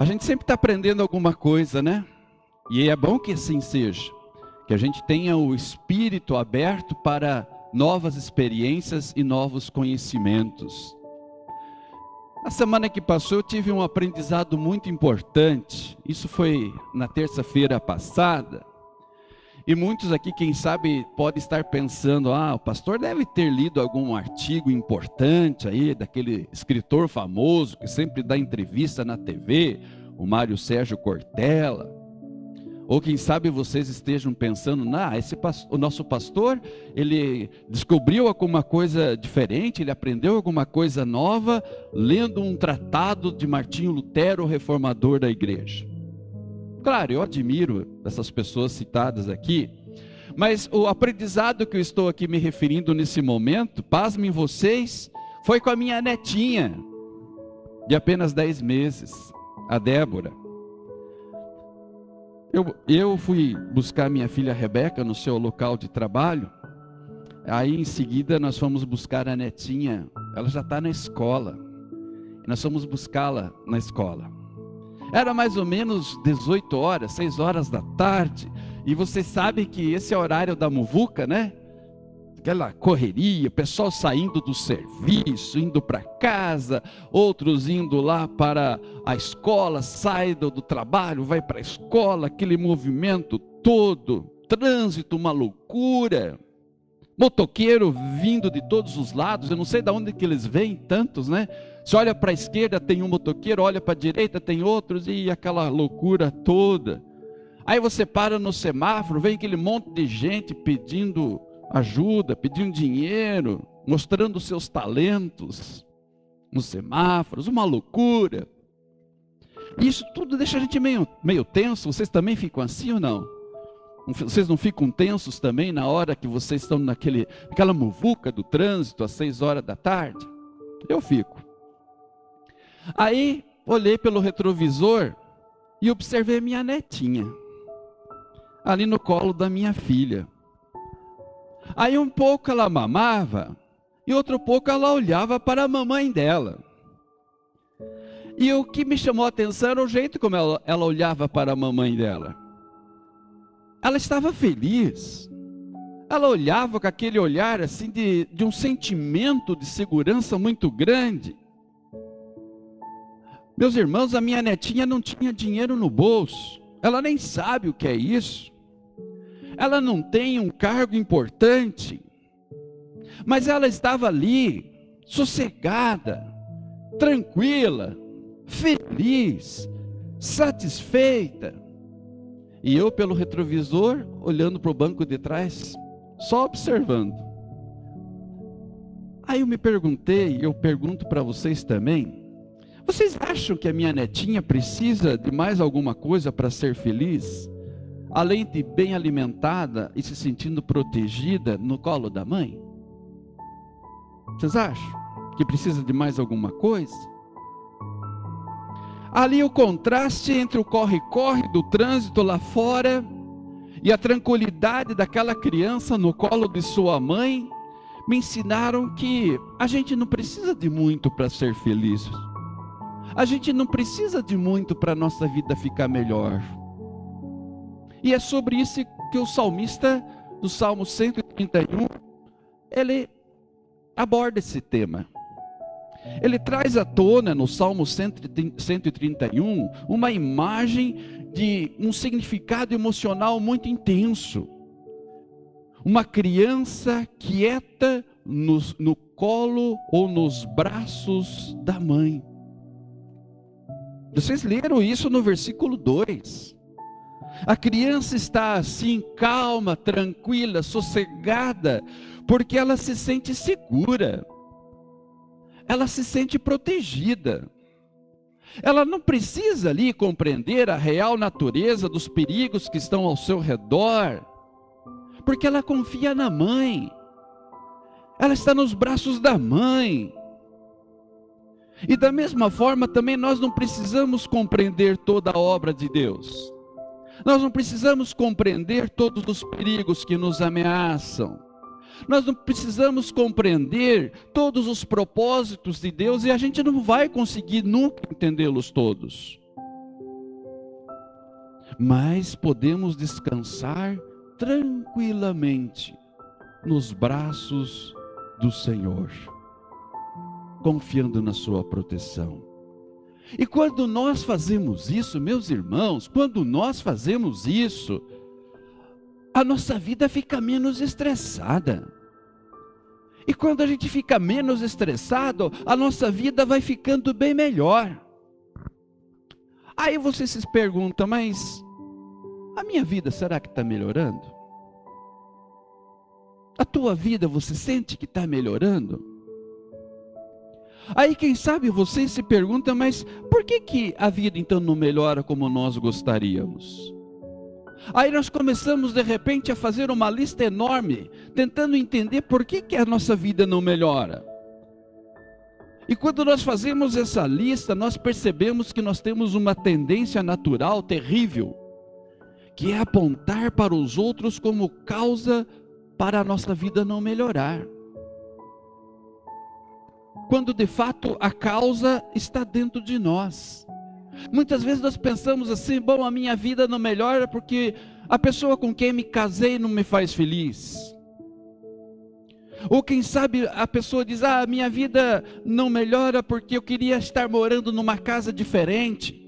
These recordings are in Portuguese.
A gente sempre está aprendendo alguma coisa, né? E é bom que assim seja, que a gente tenha o espírito aberto para novas experiências e novos conhecimentos. Na semana que passou, eu tive um aprendizado muito importante. Isso foi na terça-feira passada. E muitos aqui, quem sabe, pode estar pensando: ah, o pastor deve ter lido algum artigo importante aí, daquele escritor famoso que sempre dá entrevista na TV, o Mário Sérgio Cortella. Ou quem sabe vocês estejam pensando, ah, esse o nosso pastor, ele descobriu alguma coisa diferente, ele aprendeu alguma coisa nova, lendo um tratado de Martinho Lutero, reformador da igreja. Claro, eu admiro essas pessoas citadas aqui, mas o aprendizado que eu estou aqui me referindo nesse momento, pasmem vocês, foi com a minha netinha, de apenas 10 meses, a Débora. Eu, eu fui buscar minha filha Rebeca no seu local de trabalho. Aí em seguida nós fomos buscar a netinha. Ela já está na escola. Nós fomos buscá-la na escola. Era mais ou menos 18 horas, 6 horas da tarde. E você sabe que esse é o horário da muvuca, né? aquela correria, pessoal saindo do serviço, indo para casa, outros indo lá para a escola, sai do, do trabalho, vai para a escola, aquele movimento todo, trânsito, uma loucura. Motoqueiro vindo de todos os lados, eu não sei de onde que eles vêm, tantos, né? Se olha para a esquerda tem um motoqueiro, olha para a direita tem outros, e aquela loucura toda. Aí você para no semáforo, vem aquele monte de gente pedindo ajuda, pedindo dinheiro, mostrando seus talentos nos semáforos, uma loucura. Isso tudo deixa a gente meio, meio tenso. Vocês também ficam assim ou não? Vocês não ficam tensos também na hora que vocês estão naquele, naquela muvuca do trânsito às seis horas da tarde? Eu fico. Aí olhei pelo retrovisor e observei minha netinha ali no colo da minha filha. Aí um pouco ela mamava e outro pouco ela olhava para a mamãe dela. E o que me chamou a atenção era o jeito como ela, ela olhava para a mamãe dela. Ela estava feliz. Ela olhava com aquele olhar assim de, de um sentimento de segurança muito grande. Meus irmãos, a minha netinha não tinha dinheiro no bolso. Ela nem sabe o que é isso ela não tem um cargo importante, mas ela estava ali, sossegada, tranquila, feliz, satisfeita. E eu, pelo retrovisor, olhando para o banco de trás, só observando. Aí eu me perguntei, eu pergunto para vocês também: vocês acham que a minha netinha precisa de mais alguma coisa para ser feliz? além de bem alimentada e se sentindo protegida no colo da mãe? Vocês acham que precisa de mais alguma coisa? Ali o contraste entre o corre-corre do trânsito lá fora e a tranquilidade daquela criança no colo de sua mãe me ensinaram que a gente não precisa de muito para ser feliz. A gente não precisa de muito para a nossa vida ficar melhor. E é sobre isso que o salmista do Salmo 131, ele aborda esse tema. Ele traz à tona no Salmo 131 uma imagem de um significado emocional muito intenso. Uma criança quieta no, no colo ou nos braços da mãe. Vocês leram isso no versículo 2. A criança está assim, calma, tranquila, sossegada, porque ela se sente segura, ela se sente protegida. Ela não precisa ali compreender a real natureza dos perigos que estão ao seu redor, porque ela confia na mãe, ela está nos braços da mãe. E da mesma forma, também nós não precisamos compreender toda a obra de Deus. Nós não precisamos compreender todos os perigos que nos ameaçam. Nós não precisamos compreender todos os propósitos de Deus e a gente não vai conseguir nunca entendê-los todos. mas podemos descansar tranquilamente nos braços do Senhor, confiando na Sua proteção. E quando nós fazemos isso, meus irmãos, quando nós fazemos isso, a nossa vida fica menos estressada. E quando a gente fica menos estressado, a nossa vida vai ficando bem melhor. Aí você se pergunta, mas a minha vida será que está melhorando? A tua vida você sente que está melhorando? Aí quem sabe você se pergunta, mas por que, que a vida então não melhora como nós gostaríamos? Aí nós começamos de repente a fazer uma lista enorme, tentando entender por que, que a nossa vida não melhora. E quando nós fazemos essa lista, nós percebemos que nós temos uma tendência natural terrível, que é apontar para os outros como causa para a nossa vida não melhorar. Quando de fato a causa está dentro de nós. Muitas vezes nós pensamos assim: bom, a minha vida não melhora porque a pessoa com quem me casei não me faz feliz. Ou quem sabe a pessoa diz: ah, a minha vida não melhora porque eu queria estar morando numa casa diferente.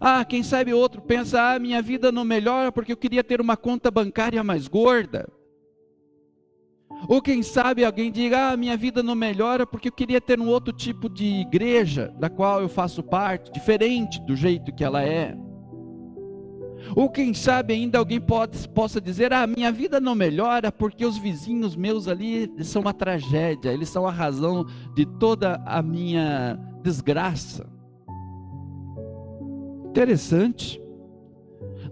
Ah, quem sabe outro pensa: ah, minha vida não melhora porque eu queria ter uma conta bancária mais gorda. Ou quem sabe alguém diga: ah, minha vida não melhora porque eu queria ter um outro tipo de igreja da qual eu faço parte, diferente do jeito que ela é. Ou quem sabe ainda alguém pode, possa dizer: ah, minha vida não melhora porque os vizinhos meus ali são uma tragédia, eles são a razão de toda a minha desgraça. Interessante.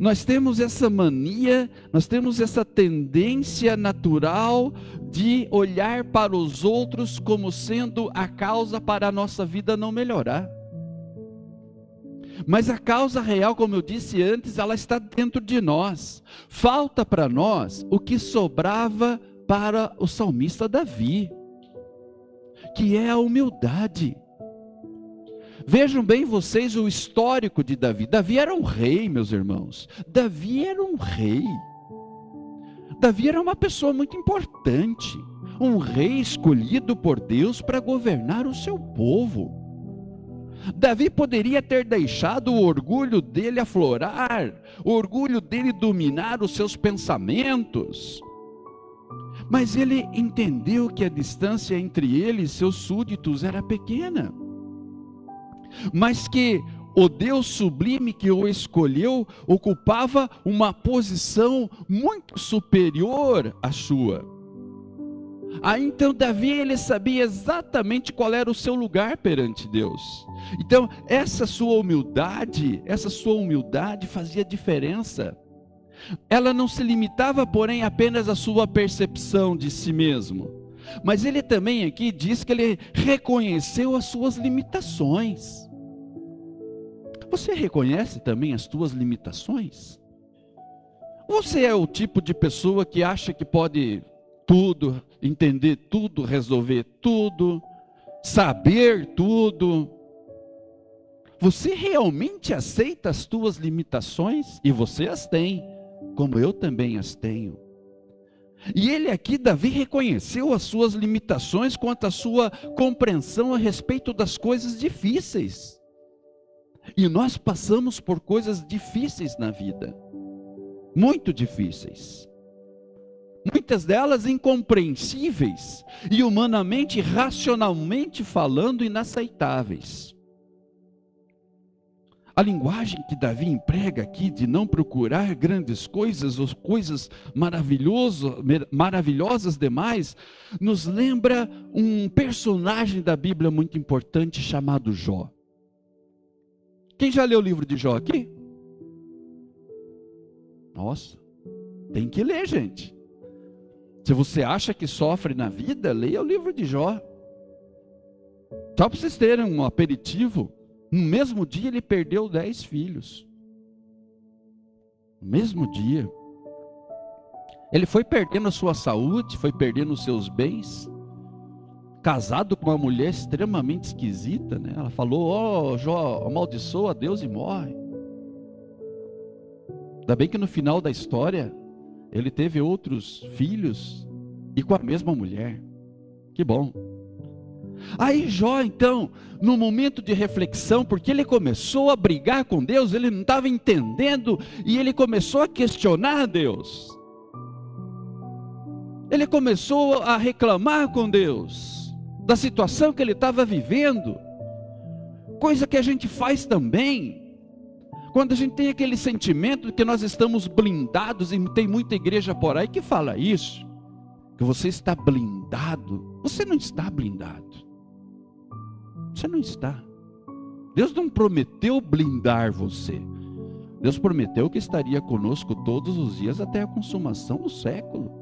Nós temos essa mania, nós temos essa tendência natural de olhar para os outros como sendo a causa para a nossa vida não melhorar. Mas a causa real, como eu disse antes, ela está dentro de nós. Falta para nós o que sobrava para o salmista Davi, que é a humildade. Vejam bem vocês o histórico de Davi. Davi era um rei, meus irmãos. Davi era um rei. Davi era uma pessoa muito importante, um rei escolhido por Deus para governar o seu povo. Davi poderia ter deixado o orgulho dele aflorar, o orgulho dele dominar os seus pensamentos. Mas ele entendeu que a distância entre ele e seus súditos era pequena mas que o Deus sublime que o escolheu ocupava uma posição muito superior à sua. Aí então Davi ele sabia exatamente qual era o seu lugar perante Deus. Então essa sua humildade, essa sua humildade fazia diferença. Ela não se limitava, porém, apenas à sua percepção de si mesmo. Mas ele também aqui diz que ele reconheceu as suas limitações. Você reconhece também as suas limitações? Você é o tipo de pessoa que acha que pode tudo, entender tudo, resolver tudo, saber tudo? Você realmente aceita as tuas limitações? E você as tem, como eu também as tenho. E ele aqui, Davi, reconheceu as suas limitações quanto à sua compreensão a respeito das coisas difíceis. E nós passamos por coisas difíceis na vida, muito difíceis. Muitas delas incompreensíveis e humanamente, racionalmente falando, inaceitáveis. A linguagem que Davi emprega aqui de não procurar grandes coisas ou coisas maravilhosas demais, nos lembra um personagem da Bíblia muito importante chamado Jó. Quem já leu o livro de Jó aqui? Nossa, tem que ler, gente. Se você acha que sofre na vida, leia o livro de Jó. Só para vocês terem um aperitivo, no mesmo dia ele perdeu dez filhos. No mesmo dia. Ele foi perdendo a sua saúde, foi perdendo os seus bens. Casado com uma mulher extremamente esquisita, né? Ela falou: Ó, oh, Jó, amaldiçoa Deus e morre. Ainda bem que no final da história ele teve outros filhos e com a mesma mulher. Que bom. Aí Jó, então, no momento de reflexão, porque ele começou a brigar com Deus, ele não estava entendendo e ele começou a questionar Deus. Ele começou a reclamar com Deus da situação que ele estava vivendo, coisa que a gente faz também. Quando a gente tem aquele sentimento de que nós estamos blindados, e tem muita igreja por aí que fala isso, que você está blindado, você não está blindado. Você não está. Deus não prometeu blindar você. Deus prometeu que estaria conosco todos os dias até a consumação do século.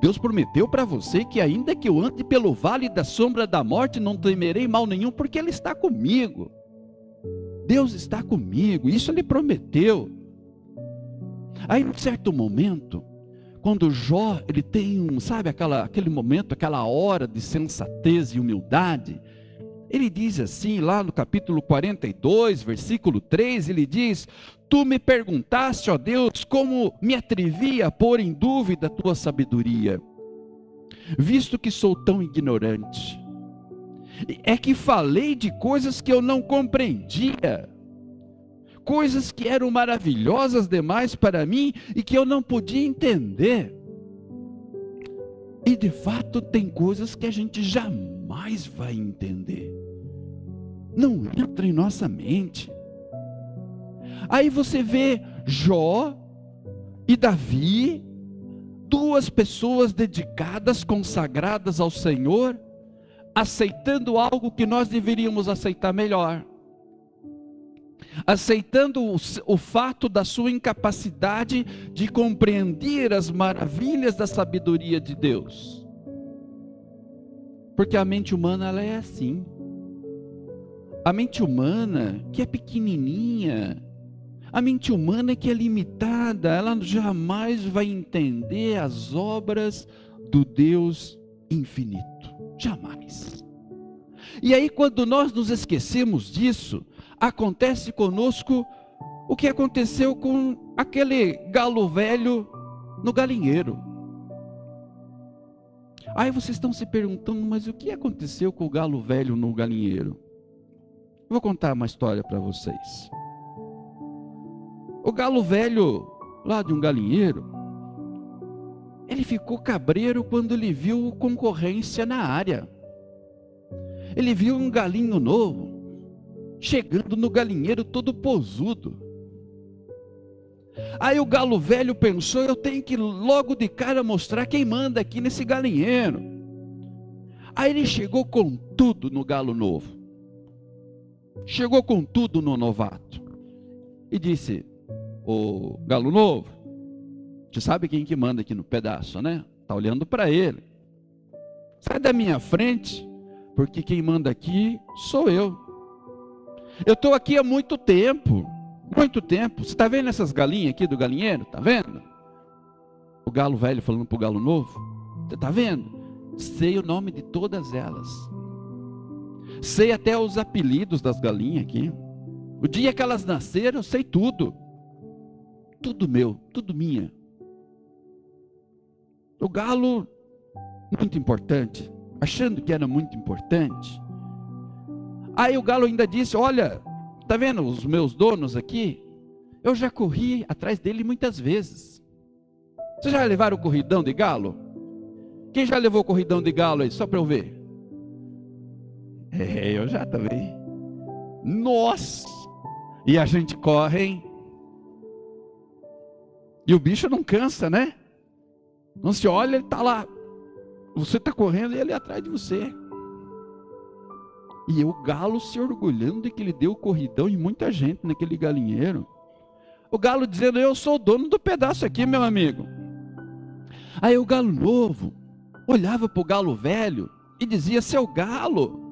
Deus prometeu para você que, ainda que eu ande pelo vale da sombra da morte, não temerei mal nenhum, porque Ele está comigo. Deus está comigo, isso Ele prometeu. Aí, em certo momento, quando Jó ele tem um, sabe, aquela, aquele momento, aquela hora de sensatez e humildade, ele diz assim, lá no capítulo 42, versículo 3, ele diz: Tu me perguntaste, ó Deus, como me atrevi a pôr em dúvida a tua sabedoria, visto que sou tão ignorante. É que falei de coisas que eu não compreendia, coisas que eram maravilhosas demais para mim e que eu não podia entender. E de fato, tem coisas que a gente jamais vai entender. Não entra em nossa mente. Aí você vê Jó e Davi, duas pessoas dedicadas, consagradas ao Senhor, aceitando algo que nós deveríamos aceitar melhor. Aceitando o, o, fato da sua incapacidade de compreender as maravilhas da sabedoria de Deus. Porque a mente humana ela é assim. A mente humana, que é pequenininha, a mente humana que é limitada, ela jamais vai entender as obras do Deus infinito. Jamais. E aí, quando nós nos esquecemos disso, acontece conosco o que aconteceu com aquele galo velho no galinheiro. Aí vocês estão se perguntando, mas o que aconteceu com o galo velho no galinheiro? Vou contar uma história para vocês. O galo velho, lá de um galinheiro, ele ficou cabreiro quando ele viu concorrência na área. Ele viu um galinho novo chegando no galinheiro todo posudo. Aí o galo velho pensou: eu tenho que logo de cara mostrar quem manda aqui nesse galinheiro. Aí ele chegou com tudo no galo novo, chegou com tudo no novato e disse: o galo novo, você sabe quem que manda aqui no pedaço, né? Tá olhando para ele. Sai da minha frente, porque quem manda aqui sou eu. Eu estou aqui há muito tempo, muito tempo. Você está vendo essas galinhas aqui do galinheiro? Está vendo? O galo velho falando para o galo novo. Você está vendo? Sei o nome de todas elas. Sei até os apelidos das galinhas aqui. O dia que elas nasceram, eu sei tudo tudo meu, tudo minha. O galo, muito importante, achando que era muito importante. Aí o galo ainda disse: Olha, tá vendo os meus donos aqui? Eu já corri atrás dele muitas vezes. Vocês já levaram o corridão de galo? Quem já levou o corridão de galo aí, só para eu ver? É, eu já também. Nossa! E a gente corre, hein? E o bicho não cansa, né? Não se olha, ele está lá. Você está correndo e ele é atrás de você. E o galo se orgulhando de que ele deu corridão em muita gente naquele galinheiro. O galo dizendo: Eu sou o dono do pedaço aqui, meu amigo. Aí o galo novo olhava para o galo velho e dizia: Seu galo,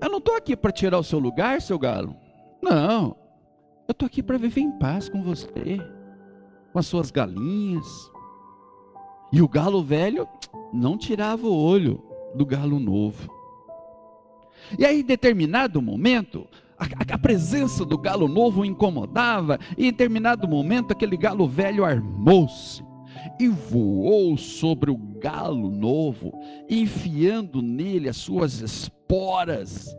eu não estou aqui para tirar o seu lugar, seu galo. Não, eu estou aqui para viver em paz com você com as suas galinhas. E o galo velho não tirava o olho do galo novo. E aí, em determinado momento, A, a, presença do galo novo incomodava, e em determinado momento aquele galo velho armou-se e voou sobre o galo novo, enfiando nele as suas esporas.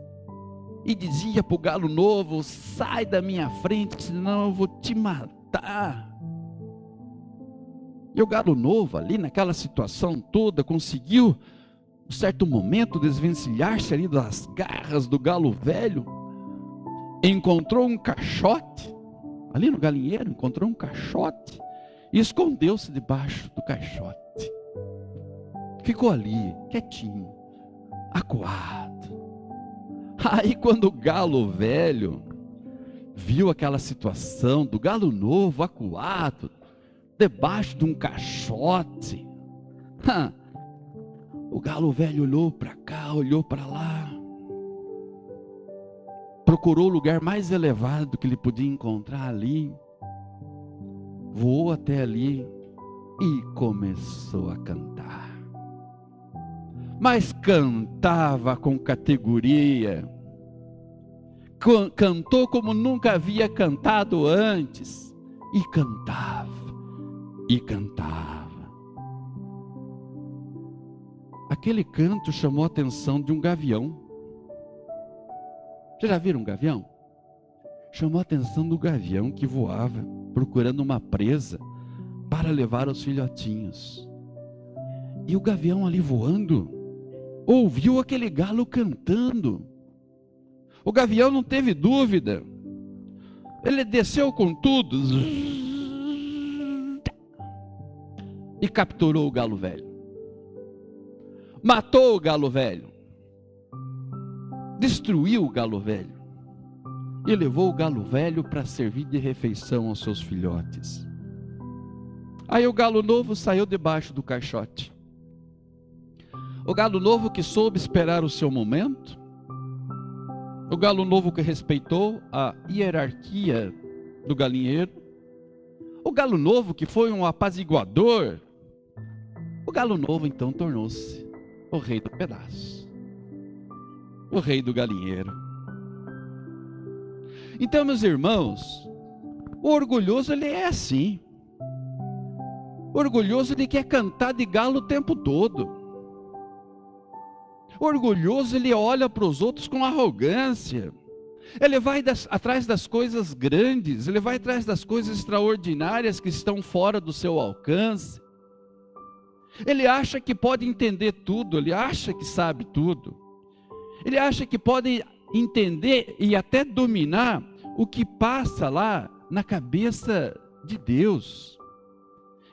E dizia para o galo novo: Sai da minha frente, senão eu vou te matar. E o galo novo, ali naquela situação toda, conseguiu, em certo momento, desvencilhar-se ali das garras do galo velho. Encontrou um caixote, ali no galinheiro, encontrou um caixote e escondeu-se debaixo do caixote. Ficou ali, quietinho, acuado. Aí, quando o galo velho viu aquela situação do galo novo acuado, debaixo de um caixote, o galo velho olhou para cá, olhou para lá, procurou o lugar mais elevado que ele podia encontrar ali voou até ali e começou a cantar. Mas cantava com categoria, cantou como nunca havia cantado antes, e cantava, e cantava. Aquele canto chamou a atenção de um gavião. Vocês já viram um gavião? chamou a atenção do gavião que voava, procurando uma presa para levar os filhotinhos. E o gavião ali voando, ouviu aquele galo cantando. O gavião não teve dúvida. Ele desceu com tudo e capturou o galo velho. Matou o galo velho. Destruiu o galo velho e levou o galo velho para servir de refeição aos seus filhotes. Aí o galo novo saiu debaixo do caixote. O galo novo que soube esperar o seu momento, o galo novo que respeitou a hierarquia do galinheiro, o galo novo que foi um apaziguador, o galo novo então tornou-se o rei do pedaço, o rei do galinheiro. Então, meus irmãos, o orgulhoso ele é assim. O orgulhoso ele quer cantar de galo o tempo todo. Orgulhoso ele olha para os outros com arrogância. Ele vai das, atrás das coisas grandes, ele vai atrás das coisas extraordinárias que estão fora do seu alcance. Ele acha que pode entender tudo, ele acha que sabe tudo. Ele acha que pode entender e até dominar o que passa lá na cabeça de Deus.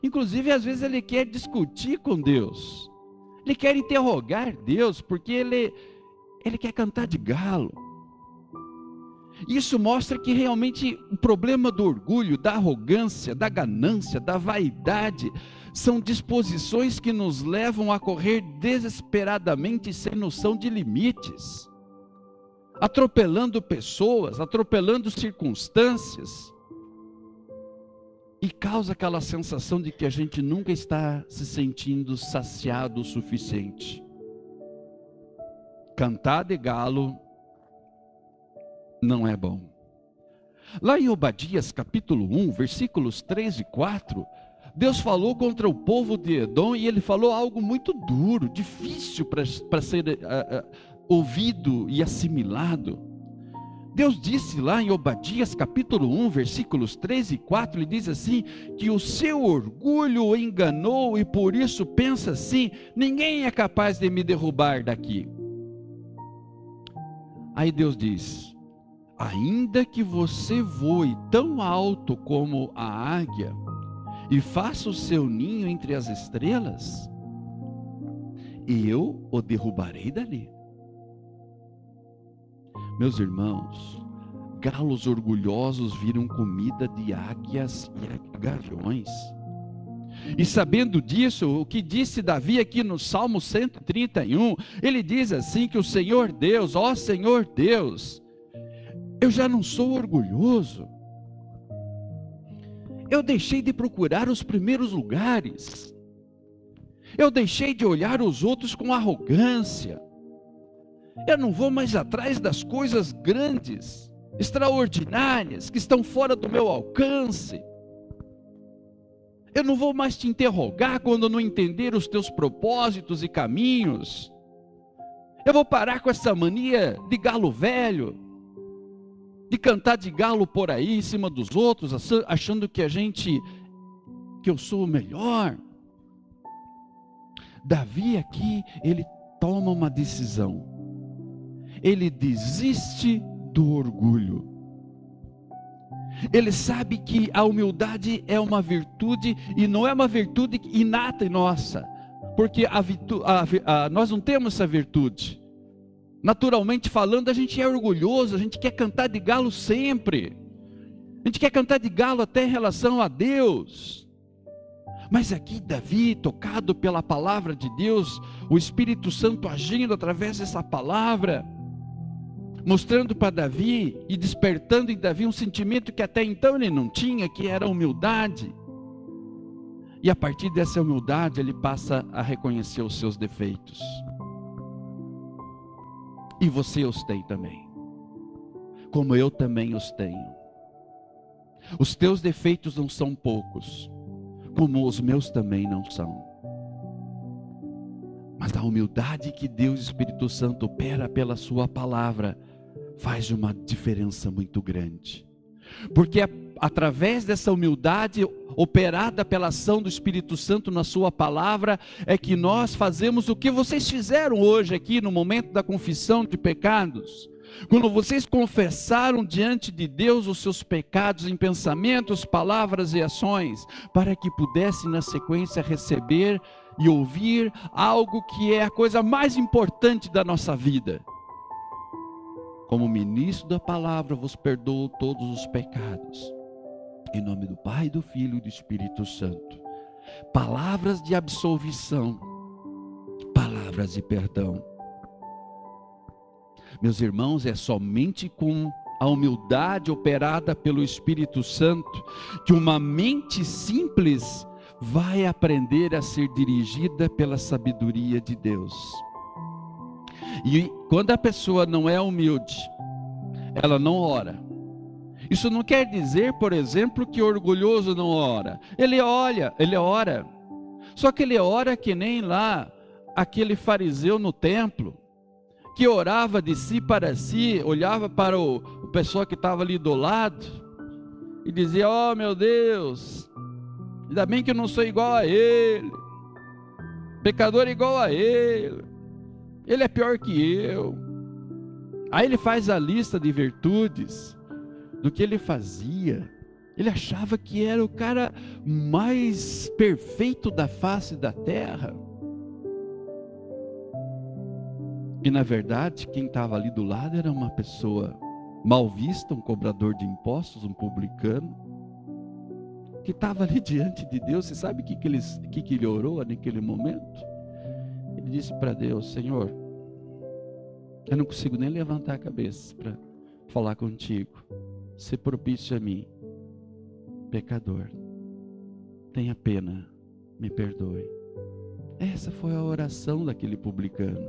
Inclusive, às vezes ele quer discutir com Deus. Ele quer interrogar Deus, porque ele, ele quer cantar de galo. Isso mostra que realmente o problema do orgulho, da arrogância, da ganância, da vaidade, são disposições que nos levam a correr desesperadamente sem noção de limites atropelando pessoas, atropelando circunstâncias, e causa aquela sensação de que a gente nunca está se sentindo saciado o suficiente. Cantar de galo não é bom. Lá em Obadias capítulo 1, versículos 3 e 4, Deus falou contra o povo de Edom e ele falou algo muito duro, difícil para ser uh, uh, ouvido e assimilado. Deus disse lá em Obadias capítulo 1, versículos 3 e 4, ele diz assim: que o seu orgulho o enganou e por isso pensa assim: ninguém é capaz de me derrubar daqui. Aí Deus diz: ainda que você voe tão alto como a águia e faça o seu ninho entre as estrelas, eu o derrubarei dali. Meus irmãos, galos orgulhosos viram comida de águias e gaviões. E sabendo disso, o que disse Davi aqui no Salmo 131, ele diz assim: que o Senhor Deus, ó Senhor Deus, eu já não sou orgulhoso, eu deixei de procurar os primeiros lugares, eu deixei de olhar os outros com arrogância, eu não vou mais atrás das coisas grandes. extraordinárias que estão fora do meu alcance. Eu não vou mais te interrogar quando não entender os teus propósitos e caminhos. Eu vou parar com essa mania de galo velho, de cantar de galo por aí em cima dos outros, achando que a gente, que eu sou o melhor. Davi aqui, ele toma uma decisão. Ele desiste do orgulho. Ele sabe que a humildade é uma virtude e não é uma virtude inata em nossa, porque a virtu, a, a, nós não temos essa virtude. Naturalmente falando, a gente é orgulhoso, a gente quer cantar de galo sempre, a gente quer cantar de galo até em relação a Deus. Mas aqui, Davi, tocado pela palavra de Deus, o Espírito Santo agindo através dessa palavra, mostrando para Davi e despertando em Davi um sentimento que até então ele não tinha, que era humildade. E a partir dessa humildade ele passa a reconhecer os seus defeitos. E você os tem também, como eu também os tenho. Os teus defeitos não são poucos, como os meus também não são. Mas a humildade que Deus Espírito Santo opera pela Sua palavra faz uma diferença muito grande. Porque é através dessa humildade operada pela ação do Espírito Santo na Sua palavra, é que nós fazemos o que vocês fizeram hoje aqui no momento da confissão de pecados. Quando vocês confessaram diante de Deus os seus pecados em pensamentos, palavras e ações, para que pudessem na sequência receber e ouvir algo que é a coisa mais importante da nossa vida como ministro da palavra, vos perdoo todos os pecados. Em nome do Pai, do Filho e do Espírito Santo. Palavras de absolvição, palavras de perdão. Meus irmãos, é somente com a humildade operada pelo Espírito Santo que uma mente simples vai aprender a ser dirigida pela sabedoria de Deus. E quando a pessoa não é humilde, ela não ora. Isso não quer dizer, por exemplo, que orgulhoso não ora. Ele olha, ele ora. Só que ele ora que nem lá aquele fariseu no templo, que orava de si para si, olhava para o, o pessoal que estava ali do lado e dizia: Oh meu Deus, ainda bem que eu não sou igual a ele, pecador igual a ele. Ele é pior que eu. Aí ele faz a lista de virtudes do que ele fazia. Ele achava que era o cara mais perfeito da face da terra. E na verdade, quem estava ali do lado era uma pessoa mal vista, um cobrador de impostos, um publicano, que estava ali diante de Deus. Você sabe o que, que, ele, que, que ele orou naquele momento? Ele disse para Deus: Senhor, eu não consigo nem levantar a cabeça para falar contigo. Se propício a mim, pecador. Tenha pena, me perdoe. Essa foi a oração daquele publicano.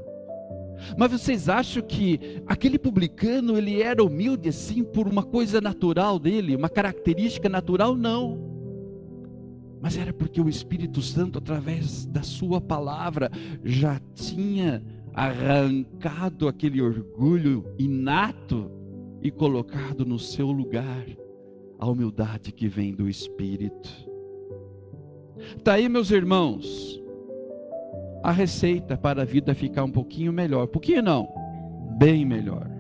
Mas vocês acham que aquele publicano ele era humilde assim por uma coisa natural dele, uma característica natural? Não mas era porque o Espírito Santo, através da Sua palavra, já tinha arrancado aquele orgulho inato e colocado no seu lugar a humildade que vem do Espírito. Está aí, meus irmãos, a receita para a vida ficar um pouquinho melhor. Por que não? Bem melhor.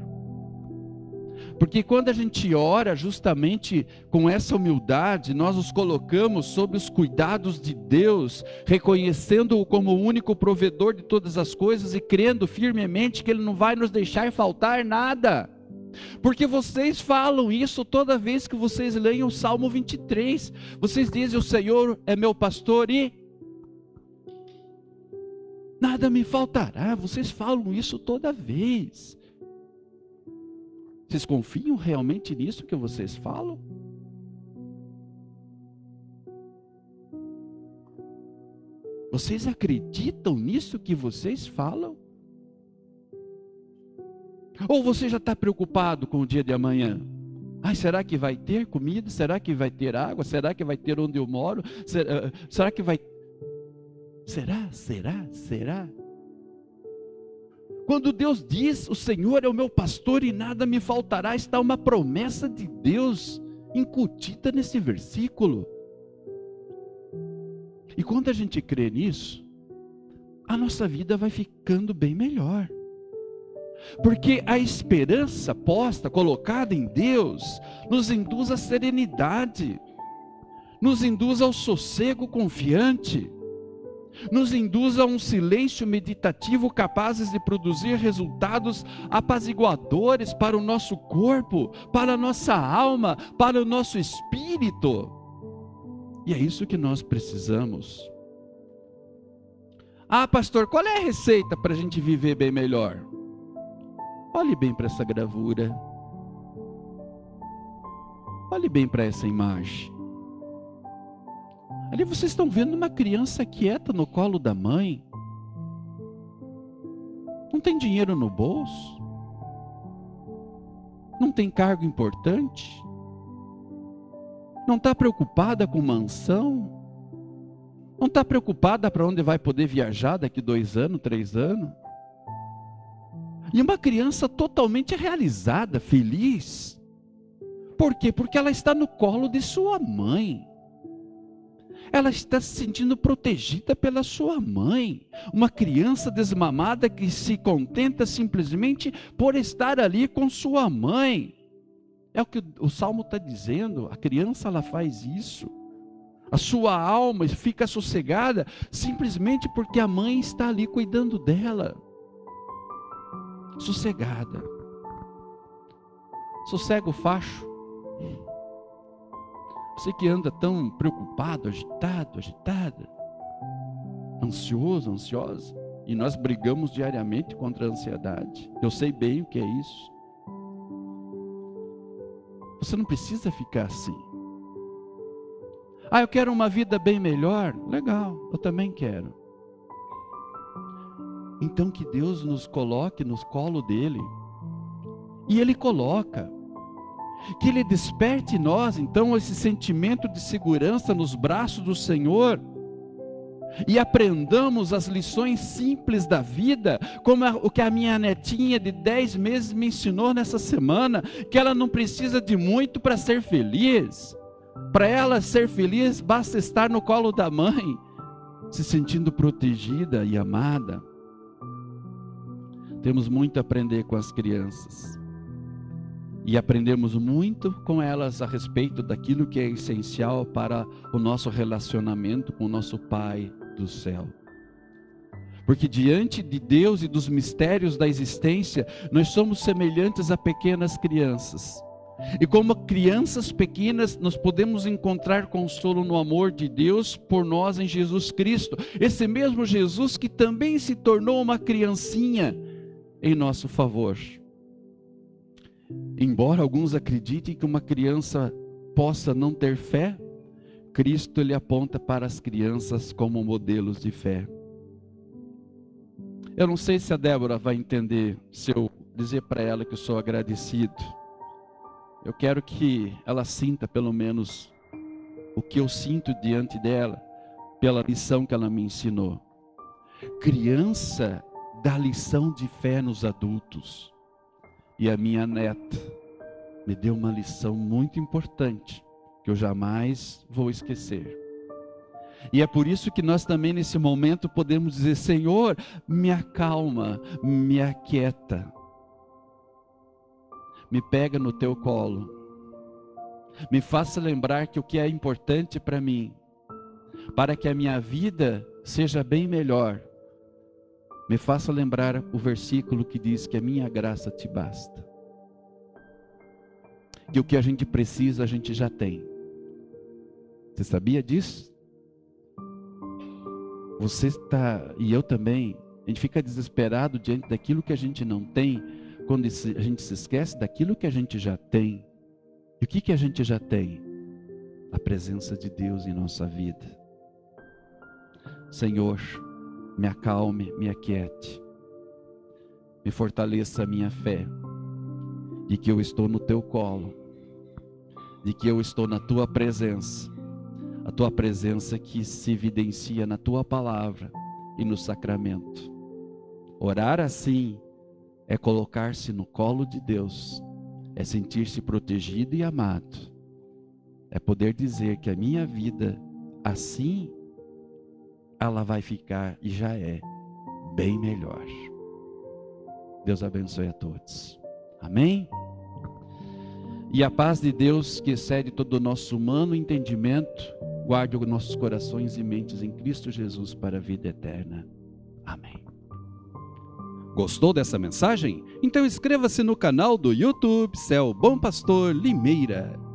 Porque quando a gente ora justamente com essa humildade, nós nos colocamos sob os cuidados de Deus, reconhecendo-o como o único provedor de todas as coisas e crendo firmemente que Ele não vai nos deixar faltar nada. Porque vocês falam isso toda vez que vocês leem o Salmo 23. Vocês dizem: O Senhor é meu pastor e nada me faltará. Vocês falam isso toda vez. Vocês confiam realmente nisso que vocês falam? Vocês acreditam nisso que vocês falam? Ou você já está preocupado com o dia de amanhã? Ai, será que vai ter comida? Será que vai ter água? Será que vai ter onde eu moro? Será, será que vai. Será? Será? Será? Quando Deus diz: O Senhor é o meu pastor e nada me faltará, está uma promessa de Deus incutida nesse versículo. E quando a gente crê nisso, a nossa vida vai ficando bem melhor. Porque a esperança posta, colocada em Deus, nos induz à serenidade, nos induz ao sossego confiante, nos induz a um silêncio meditativo capazes de produzir resultados apaziguadores para o nosso corpo, para a nossa alma, para o nosso espírito. E é isso que nós precisamos. Ah, pastor, qual é a receita para a gente viver bem melhor? Olhe bem para essa gravura. Olhe bem para essa imagem. Ali vocês estão vendo uma criança quieta no colo da mãe. Não tem dinheiro no bolso. Não tem cargo importante. Não está preocupada com mansão. Não está preocupada para onde vai poder viajar daqui dois anos, três anos. E uma criança totalmente realizada, feliz. Por quê? Porque ela está no colo de sua mãe. Ela está se sentindo protegida pela sua mãe. Uma criança desmamada que se contenta simplesmente por estar ali com sua mãe. É o que o salmo está dizendo. A criança ela faz isso. A sua alma fica sossegada simplesmente porque a mãe está ali cuidando dela sossegada. Sossega o facho. Você que anda tão preocupado, agitado, agitada, ansioso, ansiosa, e nós brigamos diariamente contra a ansiedade. Eu sei bem o que é isso. Você não precisa ficar assim. Ah, eu quero uma vida bem melhor. Legal, eu também quero. Então que Deus nos coloque no colo dele. E ele coloca. Que ele desperte em nós então esse sentimento de segurança nos braços do Senhor. E aprendamos as lições simples da vida, como o que a minha netinha de 10 meses me ensinou nessa semana, que ela não precisa de muito para ser feliz. Para ela ser feliz, basta estar no colo da mãe, se sentindo protegida e amada. Temos muito a aprender com as crianças. E aprendemos muito com elas a respeito daquilo que é essencial para o nosso relacionamento com o nosso Pai do céu. Porque diante de Deus e dos mistérios da existência, nós somos semelhantes a pequenas crianças. E como crianças pequenas, nós podemos encontrar consolo no amor de Deus por nós em Jesus Cristo. Esse mesmo Jesus que também se tornou uma criancinha em nosso favor. Embora alguns acreditem que uma criança possa não ter fé, Cristo lhe aponta para as crianças como modelos de fé. Eu não sei se a Débora vai entender se eu dizer para ela que eu sou agradecido. Eu quero que ela sinta pelo menos o que eu sinto diante dela, pela lição que ela me ensinou. Criança dá lição de fé nos adultos. E a minha neta me deu uma lição muito importante que eu jamais vou esquecer. E é por isso que nós também nesse momento podemos dizer: Senhor, me acalma, me aquieta, me pega no teu colo, me faça lembrar que o que é importante para mim, para que a minha vida seja bem melhor, me faça lembrar o versículo que diz que a minha graça te basta. Que o que a gente precisa a gente já tem. Você sabia disso? Você está, e eu também, a gente fica desesperado diante daquilo que a gente não tem, quando a gente se esquece daquilo que a gente já tem. E o que, que a gente já tem? A presença de Deus em nossa vida. Senhor, me acalme, me aquiete, me fortaleça a minha fé, e que eu estou no teu colo, de que eu estou na tua presença, a tua presença que se evidencia na tua palavra e no sacramento. Orar assim é colocar-se no colo de Deus, é sentir-se protegido e amado, é poder dizer que a minha vida assim ela vai ficar e já é bem melhor. Deus abençoe a todos. Amém? E a paz de Deus, que excede todo o nosso humano entendimento, guarde os nossos corações e mentes em Cristo Jesus para a vida eterna. Amém. Gostou dessa mensagem? Então inscreva-se no canal do YouTube Céu Bom Pastor Limeira.